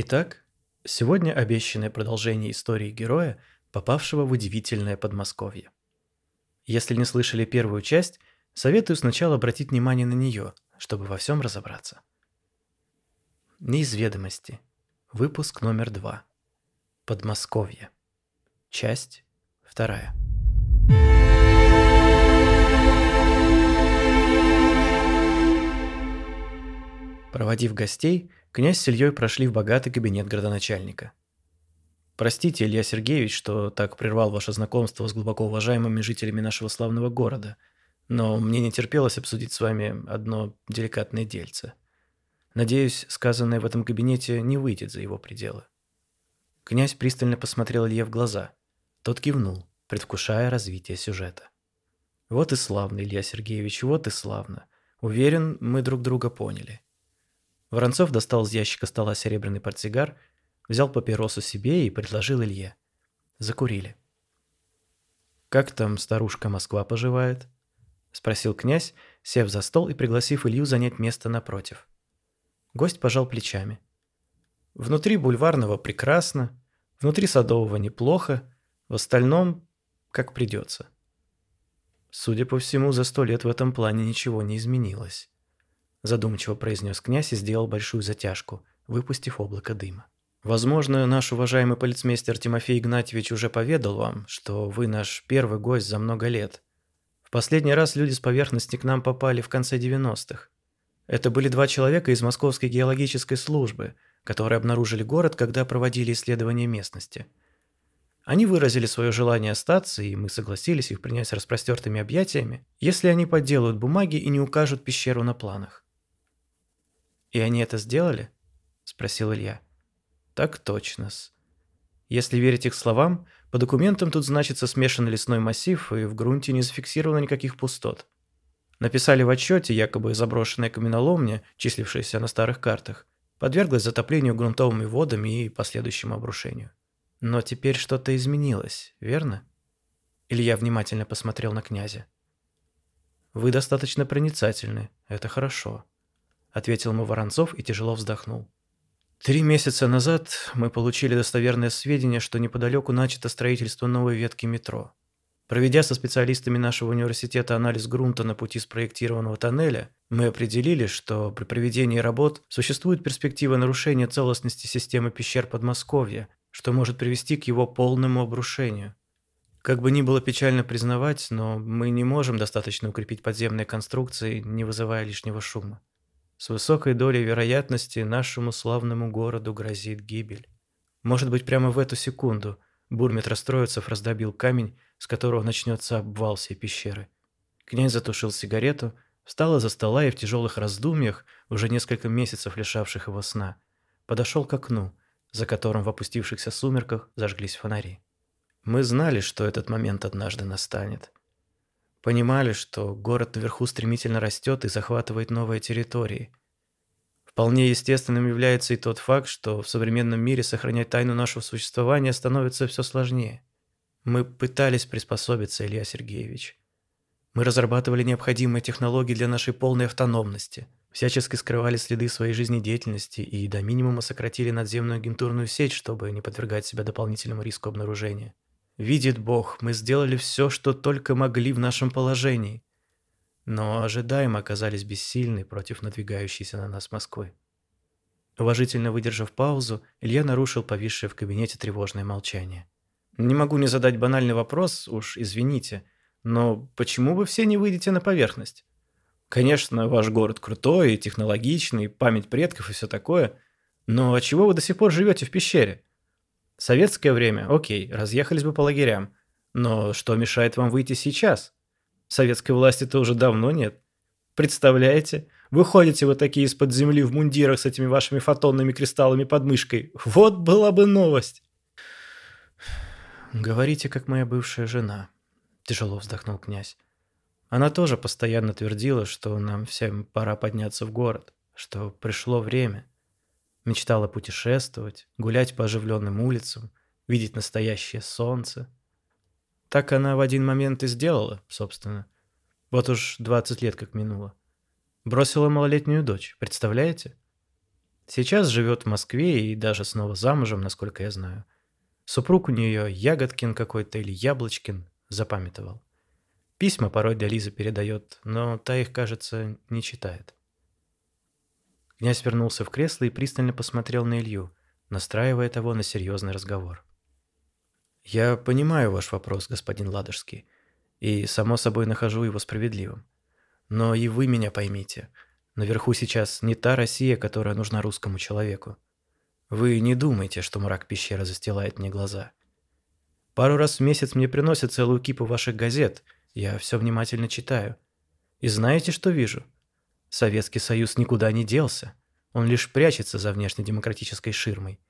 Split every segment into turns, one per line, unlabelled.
Итак, сегодня обещанное продолжение истории героя, попавшего в удивительное Подмосковье. Если не слышали первую часть, советую сначала обратить внимание на нее, чтобы во всем разобраться. Неизведомости. Выпуск номер два. Подмосковье. Часть вторая. Проводив гостей, князь с Ильей прошли в богатый кабинет градоначальника. Простите, Илья Сергеевич, что так прервал ваше знакомство с глубоко уважаемыми жителями нашего славного города, но мне не терпелось обсудить с вами одно деликатное дельце. Надеюсь, сказанное в этом кабинете не выйдет за его пределы. Князь пристально посмотрел Илье в глаза. Тот кивнул, предвкушая развитие сюжета. Вот и славно, Илья Сергеевич, вот и славно. Уверен, мы друг друга поняли. Воронцов достал из ящика стола серебряный портсигар, взял папиросу себе и предложил Илье. Закурили. «Как там старушка Москва поживает?» – спросил князь, сев за стол и пригласив Илью занять место напротив. Гость пожал плечами. «Внутри бульварного прекрасно, внутри садового неплохо, в остальном как придется». Судя по всему, за сто лет в этом плане ничего не изменилось задумчиво произнес князь и сделал большую затяжку, выпустив облако дыма. Возможно, наш уважаемый полицмейстер Тимофей Игнатьевич уже поведал вам, что вы наш первый гость за много лет. В последний раз люди с поверхности к нам попали в конце 90-х. Это были два человека из Московской геологической службы, которые обнаружили город, когда проводили исследования местности. Они выразили свое желание остаться, и мы согласились их принять с распростертыми объятиями, если они подделают бумаги и не укажут пещеру на планах. «И они это сделали?» – спросил Илья. «Так точно-с. Если верить их словам, по документам тут значится смешанный лесной массив, и в грунте не зафиксировано никаких пустот. Написали в отчете, якобы заброшенная каменоломня, числившаяся на старых картах, подверглась затоплению грунтовыми водами и последующему обрушению. Но теперь что-то изменилось, верно?» Илья внимательно посмотрел на князя. «Вы достаточно проницательны, это хорошо ответил ему Воронцов и тяжело вздохнул. Три месяца назад мы получили достоверное сведения, что неподалеку начато строительство новой ветки метро. Проведя со специалистами нашего университета анализ грунта на пути спроектированного тоннеля, мы определили, что при проведении работ существует перспектива нарушения целостности системы пещер Подмосковья, что может привести к его полному обрушению. Как бы ни было печально признавать, но мы не можем достаточно укрепить подземные конструкции, не вызывая лишнего шума. С высокой долей вероятности нашему славному городу грозит гибель. Может быть, прямо в эту секунду Бурмит Расстроицев раздобил камень, с которого начнется обвал всей пещеры. Князь затушил сигарету, встал из-за стола и в тяжелых раздумьях, уже несколько месяцев лишавших его сна, подошел к окну, за которым в опустившихся сумерках зажглись фонари. Мы знали, что этот момент однажды настанет. Понимали, что город наверху стремительно растет и захватывает новые территории. Вполне естественным является и тот факт, что в современном мире сохранять тайну нашего существования становится все сложнее. Мы пытались приспособиться, Илья Сергеевич. Мы разрабатывали необходимые технологии для нашей полной автономности, всячески скрывали следы своей жизнедеятельности и до минимума сократили надземную агентурную сеть, чтобы не подвергать себя дополнительному риску обнаружения. Видит Бог, мы сделали все, что только могли в нашем положении. Но ожидаемо оказались бессильны против надвигающейся на нас Москвы. Уважительно выдержав паузу, Илья нарушил повисшее в кабинете тревожное молчание. «Не могу не задать банальный вопрос, уж извините, но почему вы все не выйдете на поверхность? Конечно, ваш город крутой, технологичный, память предков и все такое, но чего вы до сих пор живете в пещере? Советское время, окей, разъехались бы по лагерям. Но что мешает вам выйти сейчас? Советской власти-то уже давно нет. Представляете? Выходите вы такие из-под земли в мундирах с этими вашими фотонными кристаллами под мышкой. Вот была бы новость. Говорите, как моя бывшая жена. Тяжело вздохнул князь. Она тоже постоянно твердила, что нам всем пора подняться в город, что пришло время. Мечтала путешествовать, гулять по оживленным улицам, видеть настоящее солнце. Так она в один момент и сделала, собственно. Вот уж 20 лет как минуло. Бросила малолетнюю дочь, представляете? Сейчас живет в Москве и даже снова замужем, насколько я знаю. Супруг у нее Ягодкин какой-то или Яблочкин, запамятовал. Письма порой для Лизы передает, но та их, кажется, не читает. Князь вернулся в кресло и пристально посмотрел на Илью, настраивая того на серьезный разговор. «Я понимаю ваш вопрос, господин Ладожский, и, само собой, нахожу его справедливым. Но и вы меня поймите. Наверху сейчас не та Россия, которая нужна русскому человеку. Вы не думайте, что мрак пещеры застилает мне глаза. Пару раз в месяц мне приносят целую кипу ваших газет, я все внимательно читаю. И знаете, что вижу? Советский Союз никуда не делся. Он лишь прячется за внешнедемократической ширмой.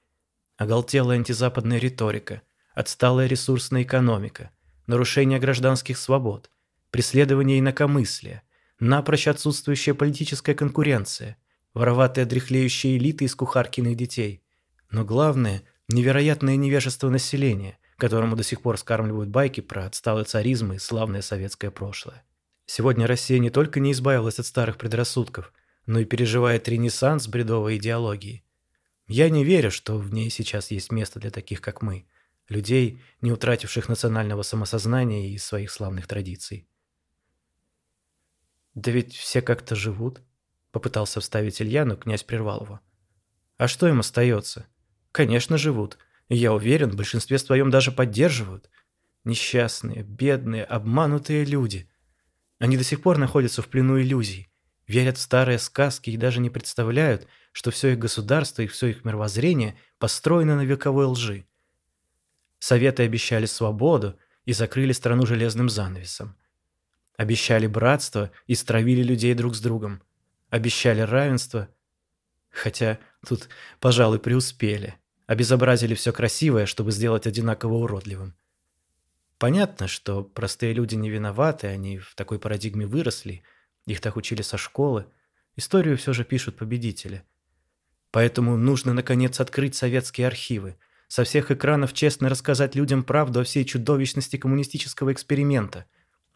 Оголтелая антизападная риторика, отсталая ресурсная экономика, нарушение гражданских свобод, преследование инакомыслия, напрочь отсутствующая политическая конкуренция, вороватые дряхлеющие элиты из кухаркиных детей. Но главное – невероятное невежество населения, которому до сих пор скармливают байки про отсталый царизм и славное советское прошлое. Сегодня Россия не только не избавилась от старых предрассудков, но и переживает ренессанс бредовой идеологии. Я не верю, что в ней сейчас есть место для таких, как мы, людей, не утративших национального самосознания и своих славных традиций. «Да ведь все как-то живут», — попытался вставить Илья, но князь прервал его. «А что им остается? Конечно, живут. И я уверен, в большинстве своем даже поддерживают. Несчастные, бедные, обманутые люди. Они до сих пор находятся в плену иллюзий, верят в старые сказки и даже не представляют, что все их государство и все их мировоззрение построено на вековой лжи. Советы обещали свободу и закрыли страну железным занавесом. Обещали братство и стравили людей друг с другом. Обещали равенство, хотя тут, пожалуй, преуспели. Обезобразили все красивое, чтобы сделать одинаково уродливым. Понятно, что простые люди не виноваты, они в такой парадигме выросли, их так учили со школы. Историю все же пишут победители. Поэтому нужно, наконец, открыть советские архивы, со всех экранов честно рассказать людям правду о всей чудовищности коммунистического эксперимента,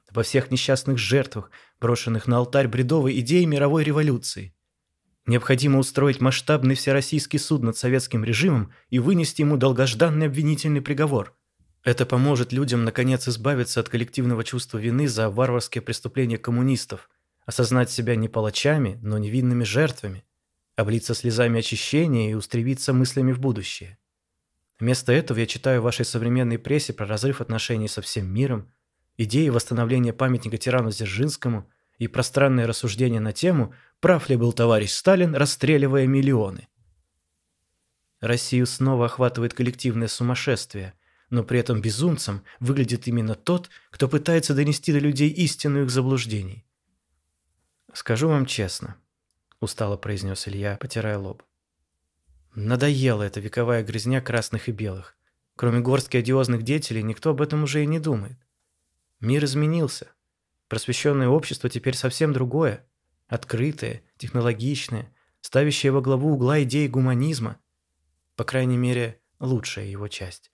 обо всех несчастных жертвах, брошенных на алтарь бредовой идеи мировой революции. Необходимо устроить масштабный всероссийский суд над советским режимом и вынести ему долгожданный обвинительный приговор – это поможет людям наконец избавиться от коллективного чувства вины за варварские преступления коммунистов, осознать себя не палачами, но невинными жертвами, облиться слезами очищения и устремиться мыслями в будущее. Вместо этого я читаю в вашей современной прессе про разрыв отношений со всем миром, идеи восстановления памятника тирану Дзержинскому и пространные рассуждения на тему, прав ли был товарищ Сталин, расстреливая миллионы. Россию снова охватывает коллективное сумасшествие – но при этом безумцем выглядит именно тот, кто пытается донести до людей истину их заблуждений. «Скажу вам честно», – устало произнес Илья, потирая лоб. «Надоела эта вековая грязня красных и белых. Кроме горстки одиозных деятелей, никто об этом уже и не думает. Мир изменился. Просвещенное общество теперь совсем другое. Открытое, технологичное, ставящее во главу угла идеи гуманизма. По крайней мере, лучшая его часть.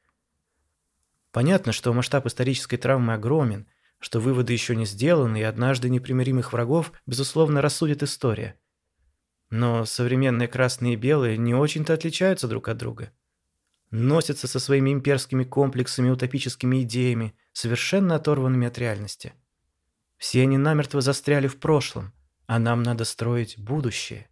Понятно, что масштаб исторической травмы огромен, что выводы еще не сделаны, и однажды непримиримых врагов, безусловно, рассудит история. Но современные красные и белые не очень-то отличаются друг от друга. Носятся со своими имперскими комплексами, утопическими идеями, совершенно оторванными от реальности. Все они намертво застряли в прошлом, а нам надо строить будущее.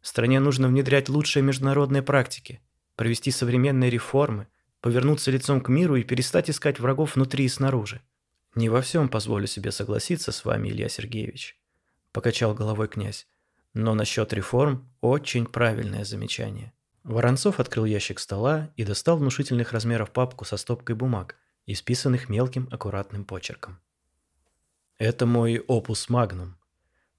Стране нужно внедрять лучшие международные практики, провести современные реформы, повернуться лицом к миру и перестать искать врагов внутри и снаружи. «Не во всем позволю себе согласиться с вами, Илья Сергеевич», – покачал головой князь. «Но насчет реформ очень правильное замечание». Воронцов открыл ящик стола и достал внушительных размеров папку со стопкой бумаг, исписанных мелким аккуратным почерком. «Это мой опус магнум.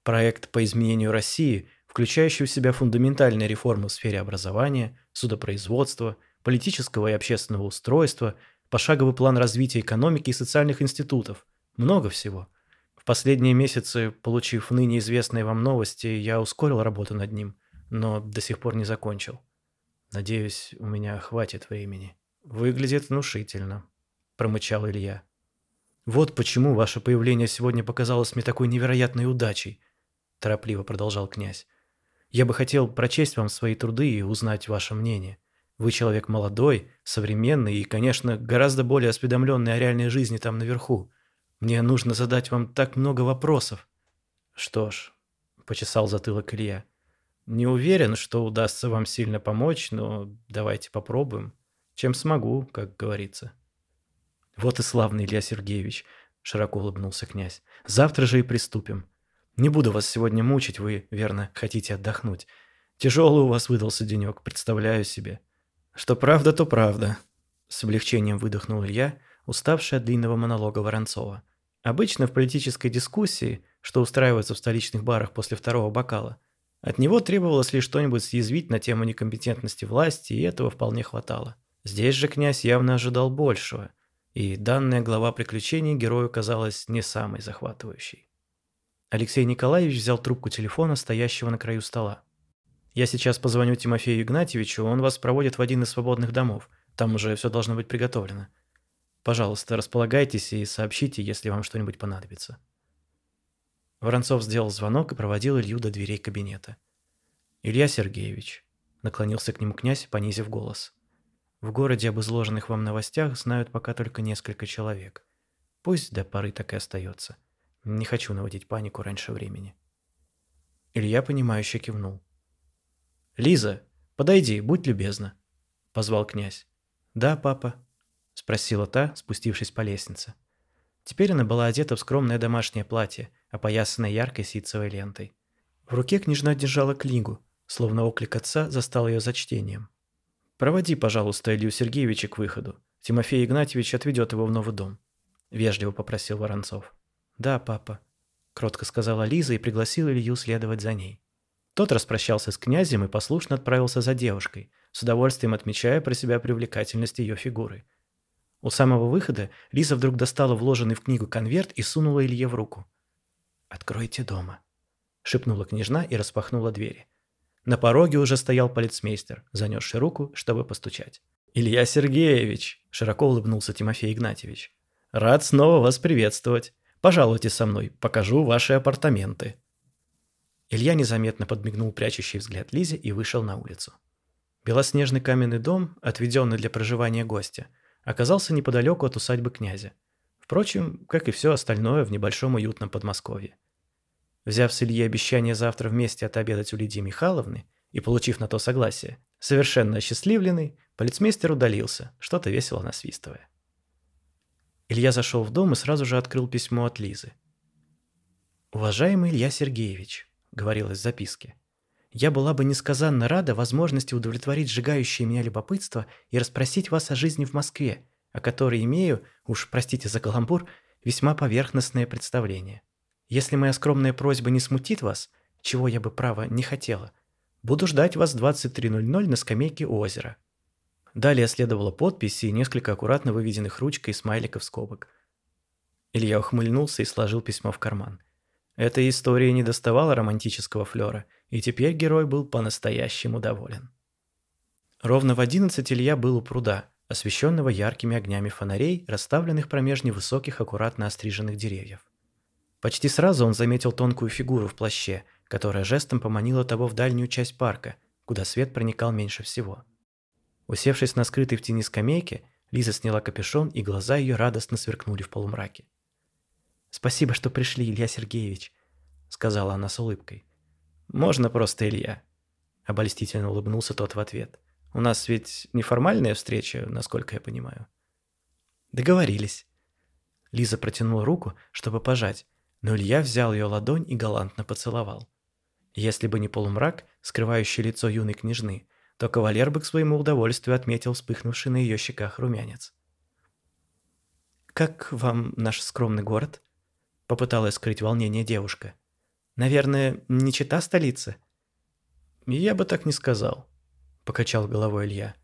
Проект по изменению России, включающий в себя фундаментальные реформы в сфере образования, судопроизводства – политического и общественного устройства, пошаговый план развития экономики и социальных институтов. Много всего. В последние месяцы, получив ныне известные вам новости, я ускорил работу над ним, но до сих пор не закончил. Надеюсь, у меня хватит времени. Выглядит внушительно, промычал Илья. Вот почему ваше появление сегодня показалось мне такой невероятной удачей, торопливо продолжал князь. Я бы хотел прочесть вам свои труды и узнать ваше мнение. Вы человек молодой, современный и, конечно, гораздо более осведомленный о реальной жизни там наверху. Мне нужно задать вам так много вопросов». «Что ж», — почесал затылок Илья, — «не уверен, что удастся вам сильно помочь, но давайте попробуем. Чем смогу, как говорится». «Вот и славный Илья Сергеевич», — широко улыбнулся князь. «Завтра же и приступим. Не буду вас сегодня мучить, вы, верно, хотите отдохнуть. Тяжелый у вас выдался денек, представляю себе». «Что правда, то правда», — с облегчением выдохнул Илья, уставший от длинного монолога Воронцова. Обычно в политической дискуссии, что устраивается в столичных барах после второго бокала, от него требовалось лишь что-нибудь съязвить на тему некомпетентности власти, и этого вполне хватало. Здесь же князь явно ожидал большего, и данная глава приключений герою казалась не самой захватывающей. Алексей Николаевич взял трубку телефона, стоящего на краю стола. Я сейчас позвоню Тимофею Игнатьевичу, он вас проводит в один из свободных домов. Там уже все должно быть приготовлено. Пожалуйста, располагайтесь и сообщите, если вам что-нибудь понадобится». Воронцов сделал звонок и проводил Илью до дверей кабинета. «Илья Сергеевич», — наклонился к нему князь, понизив голос. «В городе об изложенных вам новостях знают пока только несколько человек. Пусть до поры так и остается. Не хочу наводить панику раньше времени». Илья, понимающе кивнул. «Лиза, подойди, будь любезна», — позвал князь. «Да, папа», — спросила та, спустившись по лестнице. Теперь она была одета в скромное домашнее платье, опоясанное яркой ситцевой лентой. В руке княжна держала книгу, словно оклик отца застал ее за чтением. «Проводи, пожалуйста, Илью Сергеевича к выходу. Тимофей Игнатьевич отведет его в новый дом», — вежливо попросил Воронцов. «Да, папа», — кротко сказала Лиза и пригласила Илью следовать за ней. Тот распрощался с князем и послушно отправился за девушкой, с удовольствием отмечая про себя привлекательность ее фигуры. У самого выхода Лиза вдруг достала вложенный в книгу конверт и сунула Илье в руку. «Откройте дома», — шепнула княжна и распахнула двери. На пороге уже стоял полицмейстер, занесший руку, чтобы постучать. «Илья Сергеевич!» – широко улыбнулся Тимофей Игнатьевич. «Рад снова вас приветствовать. Пожалуйте со мной, покажу ваши апартаменты». Илья незаметно подмигнул прячущий взгляд Лизе и вышел на улицу. Белоснежный каменный дом, отведенный для проживания гостя, оказался неподалеку от усадьбы князя. Впрочем, как и все остальное в небольшом уютном Подмосковье. Взяв с Ильи обещание завтра вместе отобедать у Лидии Михайловны и получив на то согласие, совершенно осчастливленный, полицмейстер удалился, что-то весело насвистывая. Илья зашел в дом и сразу же открыл письмо от Лизы. «Уважаемый Илья Сергеевич, говорилось в записке. «Я была бы несказанно рада возможности удовлетворить сжигающее меня любопытство и расспросить вас о жизни в Москве, о которой имею, уж простите за каламбур, весьма поверхностное представление. Если моя скромная просьба не смутит вас, чего я бы, право, не хотела, буду ждать вас в 23.00 на скамейке у озера». Далее следовала подпись и несколько аккуратно выведенных ручкой смайликов скобок. Илья ухмыльнулся и сложил письмо в карман – эта история не доставала романтического флера, и теперь герой был по-настоящему доволен. Ровно в одиннадцать Илья был у пруда, освещенного яркими огнями фонарей, расставленных промеж невысоких аккуратно остриженных деревьев. Почти сразу он заметил тонкую фигуру в плаще, которая жестом поманила того в дальнюю часть парка, куда свет проникал меньше всего. Усевшись на скрытой в тени скамейке, Лиза сняла капюшон, и глаза ее радостно сверкнули в полумраке. «Спасибо, что пришли, Илья Сергеевич», — сказала она с улыбкой. «Можно просто Илья», — обольстительно улыбнулся тот в ответ. «У нас ведь неформальная встреча, насколько я понимаю». «Договорились». Лиза протянула руку, чтобы пожать, но Илья взял ее ладонь и галантно поцеловал. Если бы не полумрак, скрывающий лицо юной княжны, то кавалер бы к своему удовольствию отметил вспыхнувший на ее щеках румянец. «Как вам наш скромный город?» Попыталась скрыть волнение девушка. «Наверное, не чита столица?» «Я бы так не сказал», – покачал головой Илья.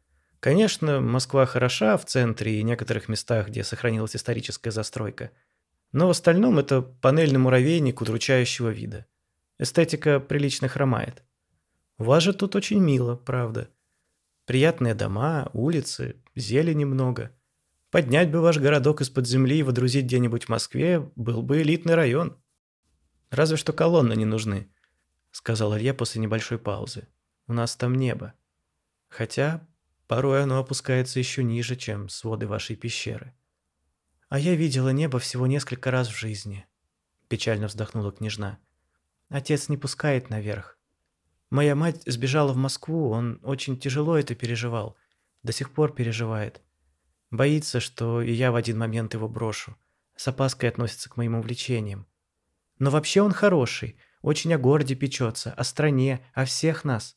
«Конечно, Москва хороша в центре и некоторых местах, где сохранилась историческая застройка. Но в остальном это панельный муравейник удручающего вида. Эстетика прилично хромает. У вас же тут очень мило, правда. Приятные дома, улицы, зелени много. Поднять бы ваш городок из-под земли и водрузить где-нибудь в Москве был бы элитный район. Разве что колонны не нужны. — сказал Илья после небольшой паузы. «У нас там небо. Хотя порой оно опускается еще ниже, чем своды вашей пещеры». «А я видела небо всего несколько раз в жизни», — печально вздохнула княжна. «Отец не пускает наверх. Моя мать сбежала в Москву, он очень тяжело это переживал, до сих пор переживает. Боится, что и я в один момент его брошу. С опаской относится к моим увлечениям. Но вообще он хороший, очень о городе печется, о стране, о всех нас.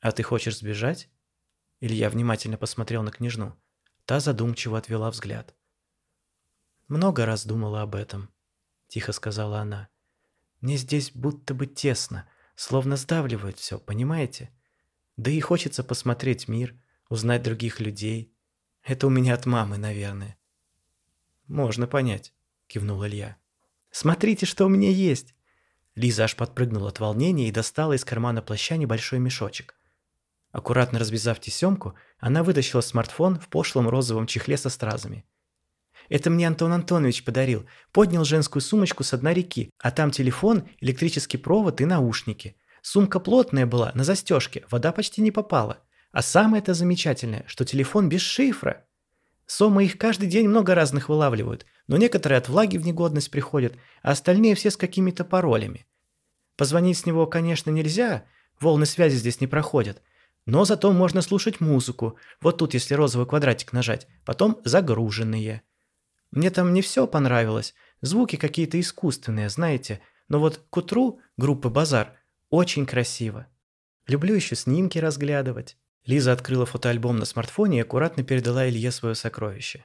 «А ты хочешь сбежать?» Илья внимательно посмотрел на княжну. Та задумчиво отвела взгляд. «Много раз думала об этом», — тихо сказала она. «Мне здесь будто бы тесно, словно сдавливают все, понимаете? Да и хочется посмотреть мир, узнать других людей. Это у меня от мамы, наверное». «Можно понять», — кивнул Илья. «Смотрите, что у меня есть!» Лиза аж подпрыгнула от волнения и достала из кармана плаща небольшой мешочек. Аккуратно развязав тесемку, она вытащила смартфон в пошлом розовом чехле со стразами. Это мне Антон Антонович подарил. Поднял женскую сумочку с дна реки, а там телефон, электрический провод и наушники. Сумка плотная была, на застежке, вода почти не попала. А самое это замечательное, что телефон без шифра. Сомы их каждый день много разных вылавливают, но некоторые от влаги в негодность приходят, а остальные все с какими-то паролями. Позвонить с него, конечно, нельзя, волны связи здесь не проходят, но зато можно слушать музыку, вот тут если розовый квадратик нажать, потом загруженные. Мне там не все понравилось. Звуки какие-то искусственные, знаете. Но вот к утру группы «Базар» очень красиво. Люблю еще снимки разглядывать. Лиза открыла фотоальбом на смартфоне и аккуратно передала Илье свое сокровище.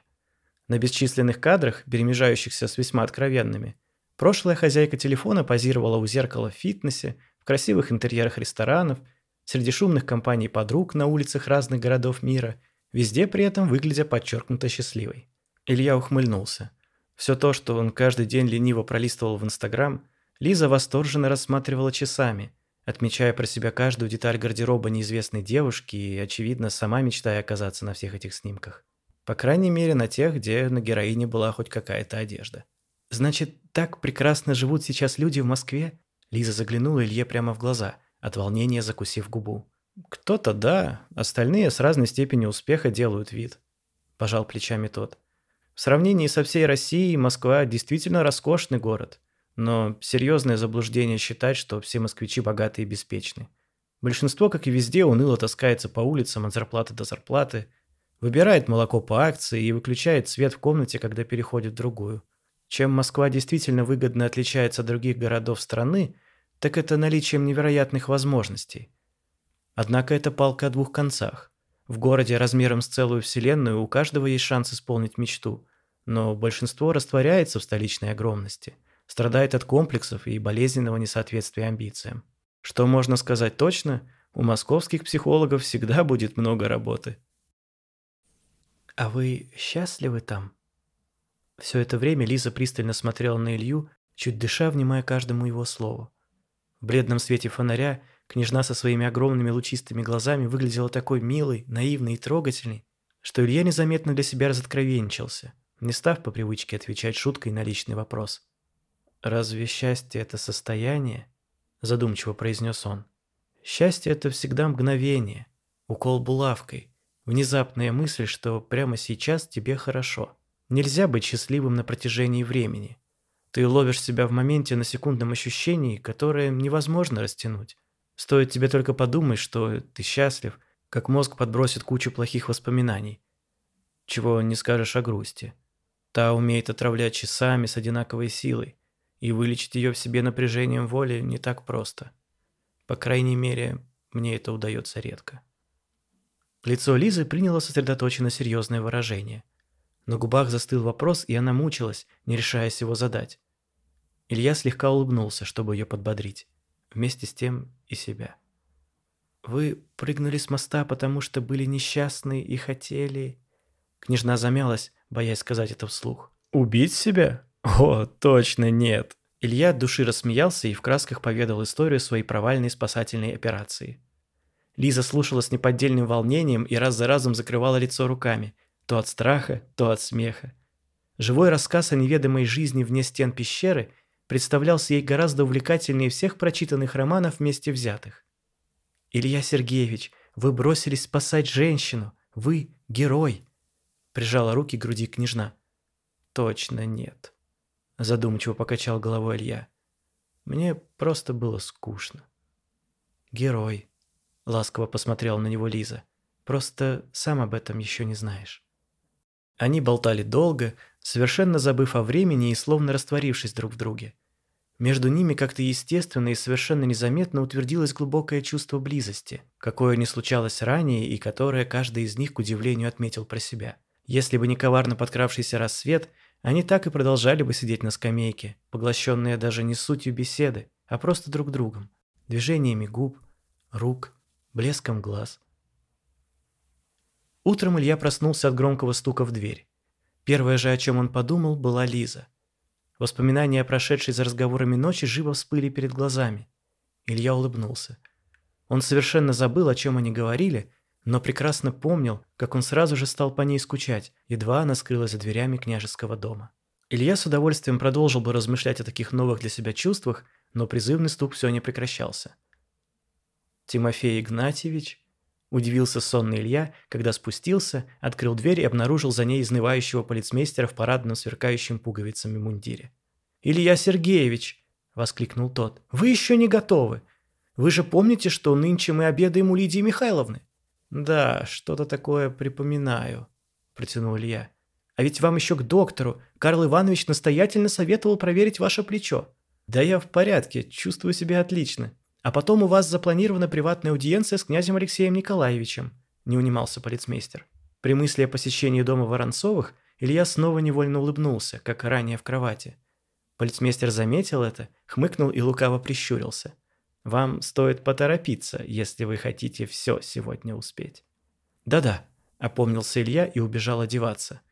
На бесчисленных кадрах, перемежающихся с весьма откровенными, прошлая хозяйка телефона позировала у зеркала в фитнесе, в красивых интерьерах ресторанов, среди шумных компаний подруг на улицах разных городов мира, везде при этом выглядя подчеркнуто счастливой. Илья ухмыльнулся. Все то, что он каждый день лениво пролистывал в Инстаграм, Лиза восторженно рассматривала часами, отмечая про себя каждую деталь гардероба неизвестной девушки и, очевидно, сама мечтая оказаться на всех этих снимках. По крайней мере, на тех, где на героине была хоть какая-то одежда. «Значит, так прекрасно живут сейчас люди в Москве?» Лиза заглянула Илье прямо в глаза, от волнения закусив губу. «Кто-то да, остальные с разной степенью успеха делают вид», – пожал плечами тот. В сравнении со всей Россией Москва действительно роскошный город, но серьезное заблуждение считать, что все москвичи богатые и беспечны. Большинство, как и везде, уныло таскается по улицам от зарплаты до зарплаты, выбирает молоко по акции и выключает свет в комнате, когда переходит в другую. Чем Москва действительно выгодно отличается от других городов страны, так это наличием невероятных возможностей. Однако это палка о двух концах. В городе размером с целую вселенную у каждого есть шанс исполнить мечту, но большинство растворяется в столичной огромности, страдает от комплексов и болезненного несоответствия амбициям. Что можно сказать точно, у московских психологов всегда будет много работы. «А вы счастливы там?» Все это время Лиза пристально смотрела на Илью, чуть дыша, внимая каждому его слову. В бледном свете фонаря Княжна со своими огромными лучистыми глазами выглядела такой милой, наивной и трогательной, что Илья незаметно для себя разоткровенничался, не став по привычке отвечать шуткой на личный вопрос. «Разве счастье – это состояние?» – задумчиво произнес он. «Счастье – это всегда мгновение, укол булавкой, внезапная мысль, что прямо сейчас тебе хорошо. Нельзя быть счастливым на протяжении времени. Ты ловишь себя в моменте на секундном ощущении, которое невозможно растянуть. Стоит тебе только подумать, что ты счастлив, как мозг подбросит кучу плохих воспоминаний. Чего не скажешь о грусти. Та умеет отравлять часами с одинаковой силой, и вылечить ее в себе напряжением воли не так просто. По крайней мере, мне это удается редко. Лицо Лизы приняло сосредоточенно серьезное выражение. На губах застыл вопрос, и она мучилась, не решаясь его задать. Илья слегка улыбнулся, чтобы ее подбодрить вместе с тем и себя. «Вы прыгнули с моста, потому что были несчастны и хотели...» Княжна замялась, боясь сказать это вслух. «Убить себя? О, точно нет!» Илья от души рассмеялся и в красках поведал историю своей провальной спасательной операции. Лиза слушала с неподдельным волнением и раз за разом закрывала лицо руками, то от страха, то от смеха. Живой рассказ о неведомой жизни вне стен пещеры представлялся ей гораздо увлекательнее всех прочитанных романов вместе взятых. «Илья Сергеевич, вы бросились спасать женщину! Вы – герой!» Прижала руки к груди княжна. «Точно нет», – задумчиво покачал головой Илья. «Мне просто было скучно». «Герой», – ласково посмотрела на него Лиза. «Просто сам об этом еще не знаешь». Они болтали долго, совершенно забыв о времени и словно растворившись друг в друге. Между ними как-то естественно и совершенно незаметно утвердилось глубокое чувство близости, какое не случалось ранее и которое каждый из них к удивлению отметил про себя. Если бы не коварно подкравшийся рассвет, они так и продолжали бы сидеть на скамейке, поглощенные даже не сутью беседы, а просто друг другом, движениями губ, рук, блеском глаз. Утром Илья проснулся от громкого стука в дверь. Первое же, о чем он подумал, была Лиза. Воспоминания о прошедшей за разговорами ночи живо всплыли перед глазами. Илья улыбнулся. Он совершенно забыл, о чем они говорили, но прекрасно помнил, как он сразу же стал по ней скучать, едва она скрылась за дверями княжеского дома. Илья с удовольствием продолжил бы размышлять о таких новых для себя чувствах, но призывный стук все не прекращался. Тимофей Игнатьевич Удивился сонный Илья, когда спустился, открыл дверь и обнаружил за ней изнывающего полицмейстера в парадном сверкающем пуговицами мундире. «Илья Сергеевич!» – воскликнул тот. «Вы еще не готовы! Вы же помните, что нынче мы обедаем у Лидии Михайловны?» «Да, что-то такое припоминаю», – протянул Илья. «А ведь вам еще к доктору. Карл Иванович настоятельно советовал проверить ваше плечо». «Да я в порядке, чувствую себя отлично. А потом у вас запланирована приватная аудиенция с князем Алексеем Николаевичем», – не унимался полицмейстер. При мысли о посещении дома Воронцовых Илья снова невольно улыбнулся, как ранее в кровати. Полицмейстер заметил это, хмыкнул и лукаво прищурился. «Вам стоит поторопиться, если вы хотите все сегодня успеть». «Да-да», – опомнился Илья и убежал одеваться.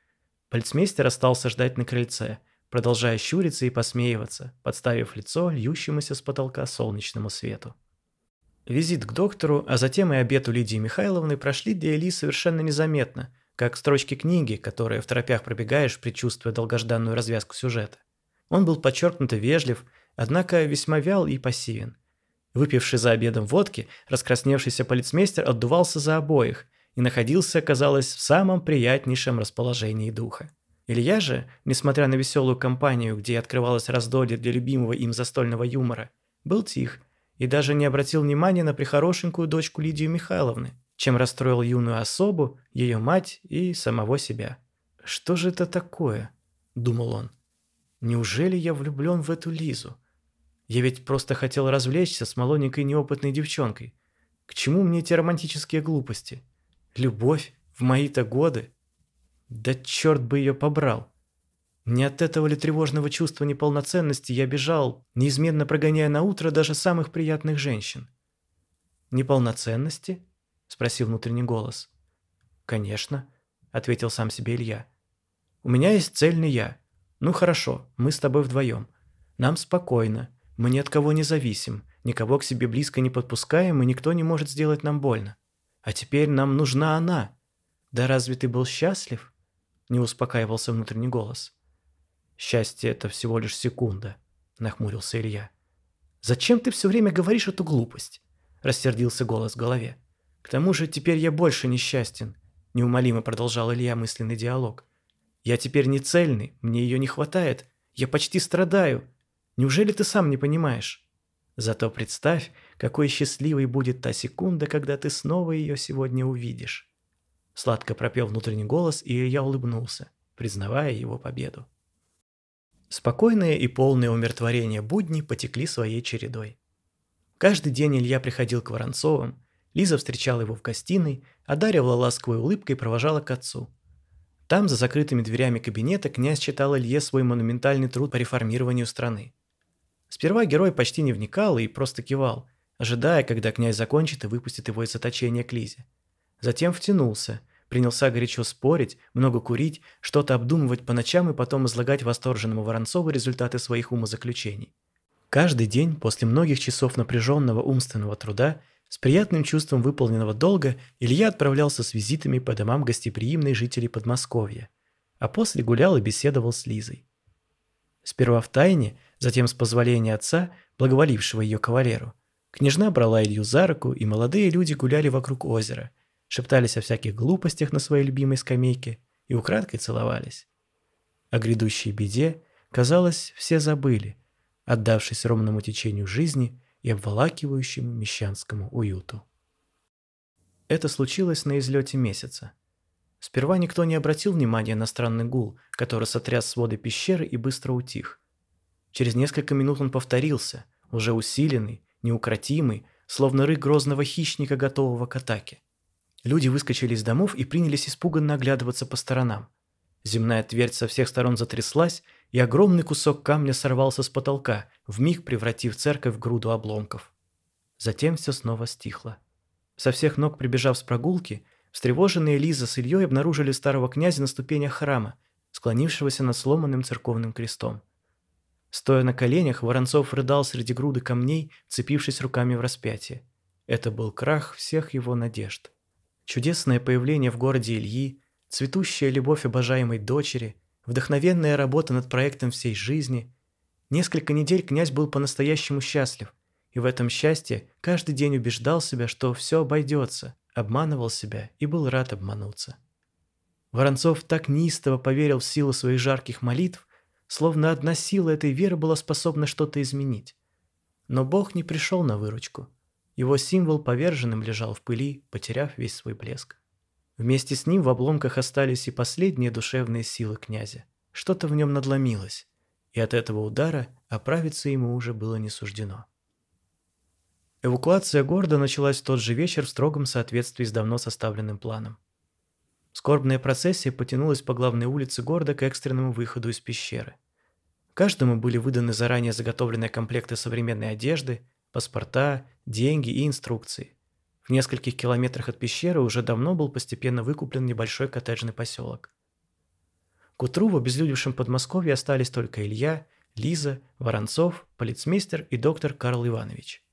Полицмейстер остался ждать на крыльце – продолжая щуриться и посмеиваться, подставив лицо льющемуся с потолка солнечному свету. Визит к доктору, а затем и обед у Лидии Михайловны прошли для Ильи совершенно незаметно, как строчки книги, которые в торопях пробегаешь, предчувствуя долгожданную развязку сюжета. Он был подчеркнуто вежлив, однако весьма вял и пассивен. Выпивший за обедом водки, раскрасневшийся полицмейстер отдувался за обоих и находился, казалось, в самом приятнейшем расположении духа. Илья же, несмотря на веселую компанию, где открывалось раздолье для любимого им застольного юмора, был тих и даже не обратил внимания на прихорошенькую дочку Лидию Михайловны, чем расстроил юную особу, ее мать и самого себя. «Что же это такое?» – думал он. «Неужели я влюблен в эту Лизу? Я ведь просто хотел развлечься с молоденькой неопытной девчонкой. К чему мне эти романтические глупости? Любовь в мои-то годы?» Да черт бы ее побрал. Не от этого ли тревожного чувства неполноценности я бежал, неизменно прогоняя на утро даже самых приятных женщин? «Неполноценности?» – спросил внутренний голос. «Конечно», – ответил сам себе Илья. «У меня есть цельный я. Ну хорошо, мы с тобой вдвоем. Нам спокойно, мы ни от кого не зависим, никого к себе близко не подпускаем, и никто не может сделать нам больно. А теперь нам нужна она. Да разве ты был счастлив?» не успокаивался внутренний голос. «Счастье — это всего лишь секунда», — нахмурился Илья. «Зачем ты все время говоришь эту глупость?» — рассердился голос в голове. «К тому же теперь я больше несчастен», — неумолимо продолжал Илья мысленный диалог. «Я теперь не цельный, мне ее не хватает, я почти страдаю. Неужели ты сам не понимаешь? Зато представь, какой счастливой будет та секунда, когда ты снова ее сегодня увидишь». Сладко пропел внутренний голос, и я улыбнулся, признавая его победу. Спокойные и полные умиротворения будни потекли своей чередой. Каждый день Илья приходил к Воронцовым, Лиза встречала его в гостиной, одаривала ласковой улыбкой провожала к отцу. Там, за закрытыми дверями кабинета, князь читал Илье свой монументальный труд по реформированию страны. Сперва герой почти не вникал и просто кивал, ожидая, когда князь закончит и выпустит его из заточения к Лизе. Затем втянулся, принялся горячо спорить, много курить, что-то обдумывать по ночам и потом излагать восторженному Воронцову результаты своих умозаключений. Каждый день после многих часов напряженного умственного труда с приятным чувством выполненного долга Илья отправлялся с визитами по домам гостеприимной жителей Подмосковья, а после гулял и беседовал с Лизой. Сперва в тайне, Затем, с позволения отца, благоволившего ее кавалеру, княжна брала Илью за руку, и молодые люди гуляли вокруг озера, шептались о всяких глупостях на своей любимой скамейке и украдкой целовались. О грядущей беде, казалось, все забыли, отдавшись ровному течению жизни и обволакивающему мещанскому уюту. Это случилось на излете месяца. Сперва никто не обратил внимания на странный гул, который сотряс своды пещеры и быстро утих. Через несколько минут он повторился, уже усиленный, неукротимый, словно рык грозного хищника, готового к атаке. Люди выскочили из домов и принялись испуганно оглядываться по сторонам. Земная твердь со всех сторон затряслась, и огромный кусок камня сорвался с потолка, вмиг превратив церковь в груду обломков. Затем все снова стихло. Со всех ног прибежав с прогулки, встревоженные Лиза с Ильей обнаружили старого князя на ступенях храма, склонившегося над сломанным церковным крестом. Стоя на коленях, Воронцов рыдал среди груды камней, цепившись руками в распятие. Это был крах всех его надежд. Чудесное появление в городе Ильи, цветущая любовь обожаемой дочери, вдохновенная работа над проектом всей жизни. Несколько недель князь был по-настоящему счастлив, и в этом счастье каждый день убеждал себя, что все обойдется, обманывал себя и был рад обмануться. Воронцов так неистово поверил в силу своих жарких молитв, словно одна сила этой веры была способна что-то изменить. Но Бог не пришел на выручку. Его символ поверженным лежал в пыли, потеряв весь свой блеск. Вместе с ним в обломках остались и последние душевные силы князя. Что-то в нем надломилось, и от этого удара оправиться ему уже было не суждено. Эвакуация города началась в тот же вечер в строгом соответствии с давно составленным планом. Скорбная процессия потянулась по главной улице города к экстренному выходу из пещеры. Каждому были выданы заранее заготовленные комплекты современной одежды, паспорта, деньги и инструкции. В нескольких километрах от пещеры уже давно был постепенно выкуплен небольшой коттеджный поселок. К утру в обезлюдевшем Подмосковье остались только Илья, Лиза, Воронцов, полицмейстер и доктор Карл Иванович.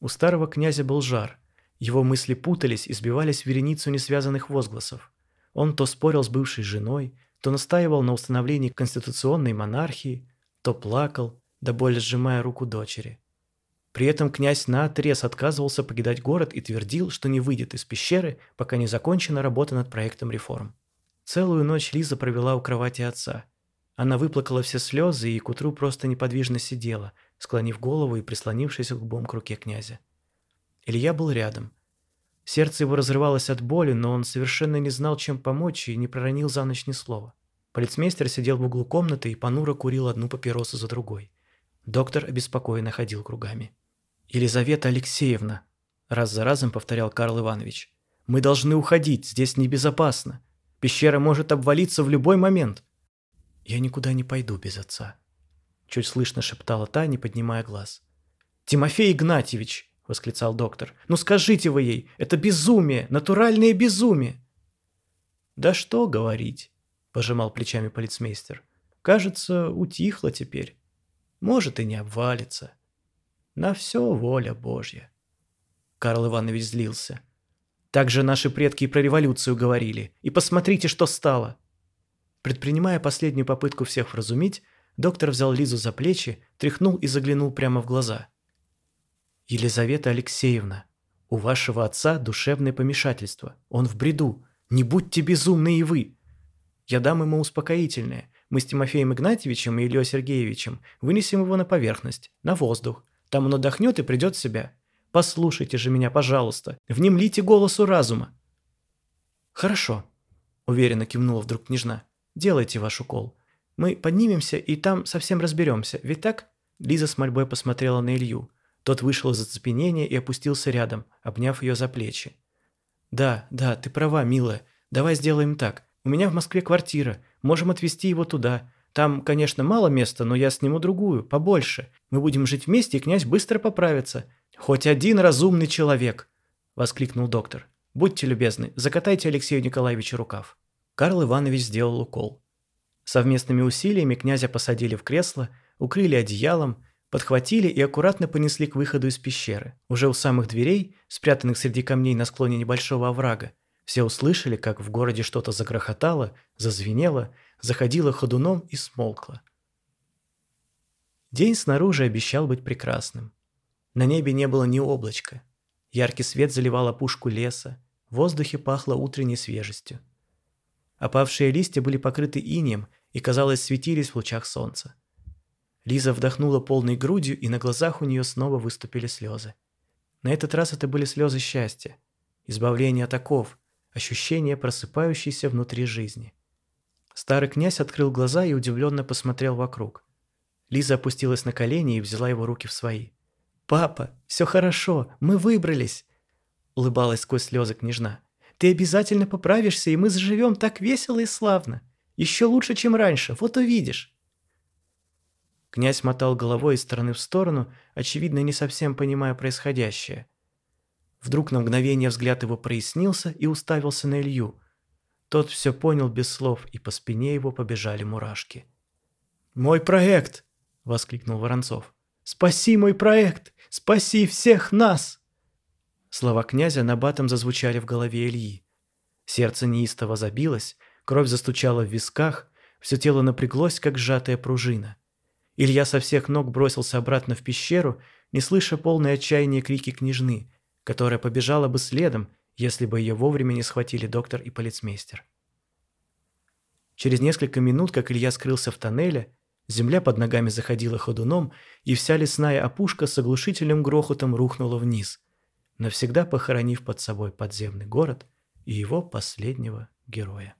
У старого князя был жар. Его мысли путались и сбивались в вереницу несвязанных возгласов. Он то спорил с бывшей женой, то настаивал на установлении конституционной монархии, то плакал, до боли сжимая руку дочери. При этом князь наотрез отказывался покидать город и твердил, что не выйдет из пещеры, пока не закончена работа над проектом реформ. Целую ночь Лиза провела у кровати отца. Она выплакала все слезы и к утру просто неподвижно сидела, склонив голову и прислонившись лбом к руке князя. Илья был рядом. Сердце его разрывалось от боли, но он совершенно не знал, чем помочь и не проронил за ночь ни слова. Полицмейстер сидел в углу комнаты и понуро курил одну папиросу за другой. Доктор обеспокоенно ходил кругами. «Елизавета Алексеевна», – раз за разом повторял Карл Иванович, – «мы должны уходить, здесь небезопасно. Пещера может обвалиться в любой момент». «Я никуда не пойду без отца», – чуть слышно шептала та, не поднимая глаз. «Тимофей Игнатьевич!» – восклицал доктор. «Ну скажите вы ей, это безумие, натуральное безумие!» «Да что говорить», – пожимал плечами полицмейстер. «Кажется, утихло теперь. Может и не обвалится». На все воля Божья. Карл Иванович злился. Так же наши предки и про революцию говорили. И посмотрите, что стало. Предпринимая последнюю попытку всех вразумить, доктор взял Лизу за плечи, тряхнул и заглянул прямо в глаза. «Елизавета Алексеевна, у вашего отца душевное помешательство. Он в бреду. Не будьте безумны и вы. Я дам ему успокоительное. Мы с Тимофеем Игнатьевичем и Ильей Сергеевичем вынесем его на поверхность, на воздух. Там он отдохнет и придет в себя. Послушайте же меня, пожалуйста. Внемлите голосу разума». «Хорошо», – уверенно кивнула вдруг княжна. «Делайте ваш укол. Мы поднимемся и там совсем разберемся, ведь так?» Лиза с мольбой посмотрела на Илью. Тот вышел из оцепенения и опустился рядом, обняв ее за плечи. «Да, да, ты права, милая. Давай сделаем так. У меня в Москве квартира. Можем отвезти его туда. Там, конечно, мало места, но я сниму другую, побольше. Мы будем жить вместе, и князь быстро поправится. Хоть один разумный человек!» – воскликнул доктор. «Будьте любезны, закатайте Алексею Николаевичу рукав». Карл Иванович сделал укол. Совместными усилиями князя посадили в кресло, укрыли одеялом, подхватили и аккуратно понесли к выходу из пещеры. Уже у самых дверей, спрятанных среди камней на склоне небольшого оврага, все услышали, как в городе что-то загрохотало, зазвенело, заходило ходуном и смолкло. День снаружи обещал быть прекрасным. На небе не было ни облачка. Яркий свет заливал опушку леса, в воздухе пахло утренней свежестью. Опавшие листья были покрыты инеем и, казалось, светились в лучах солнца. Лиза вдохнула полной грудью, и на глазах у нее снова выступили слезы. На этот раз это были слезы счастья, избавления от оков, ощущение просыпающейся внутри жизни. Старый князь открыл глаза и удивленно посмотрел вокруг. Лиза опустилась на колени и взяла его руки в свои. «Папа, все хорошо, мы выбрались!» Улыбалась сквозь слезы княжна. «Ты обязательно поправишься, и мы заживем так весело и славно. Еще лучше, чем раньше, вот увидишь!» Князь мотал головой из стороны в сторону, очевидно, не совсем понимая происходящее. Вдруг на мгновение взгляд его прояснился и уставился на Илью. Тот все понял без слов, и по спине его побежали мурашки. «Мой проект!» — воскликнул Воронцов. «Спаси мой проект! Спаси всех нас!» Слова князя набатом зазвучали в голове Ильи. Сердце неистово забилось, кровь застучала в висках, все тело напряглось, как сжатая пружина. Илья со всех ног бросился обратно в пещеру, не слыша полное отчаяние крики княжны, которая побежала бы следом, если бы ее вовремя не схватили доктор и полицмейстер. Через несколько минут, как Илья скрылся в тоннеле, земля под ногами заходила ходуном, и вся лесная опушка с оглушительным грохотом рухнула вниз, навсегда похоронив под собой подземный город и его последнего героя.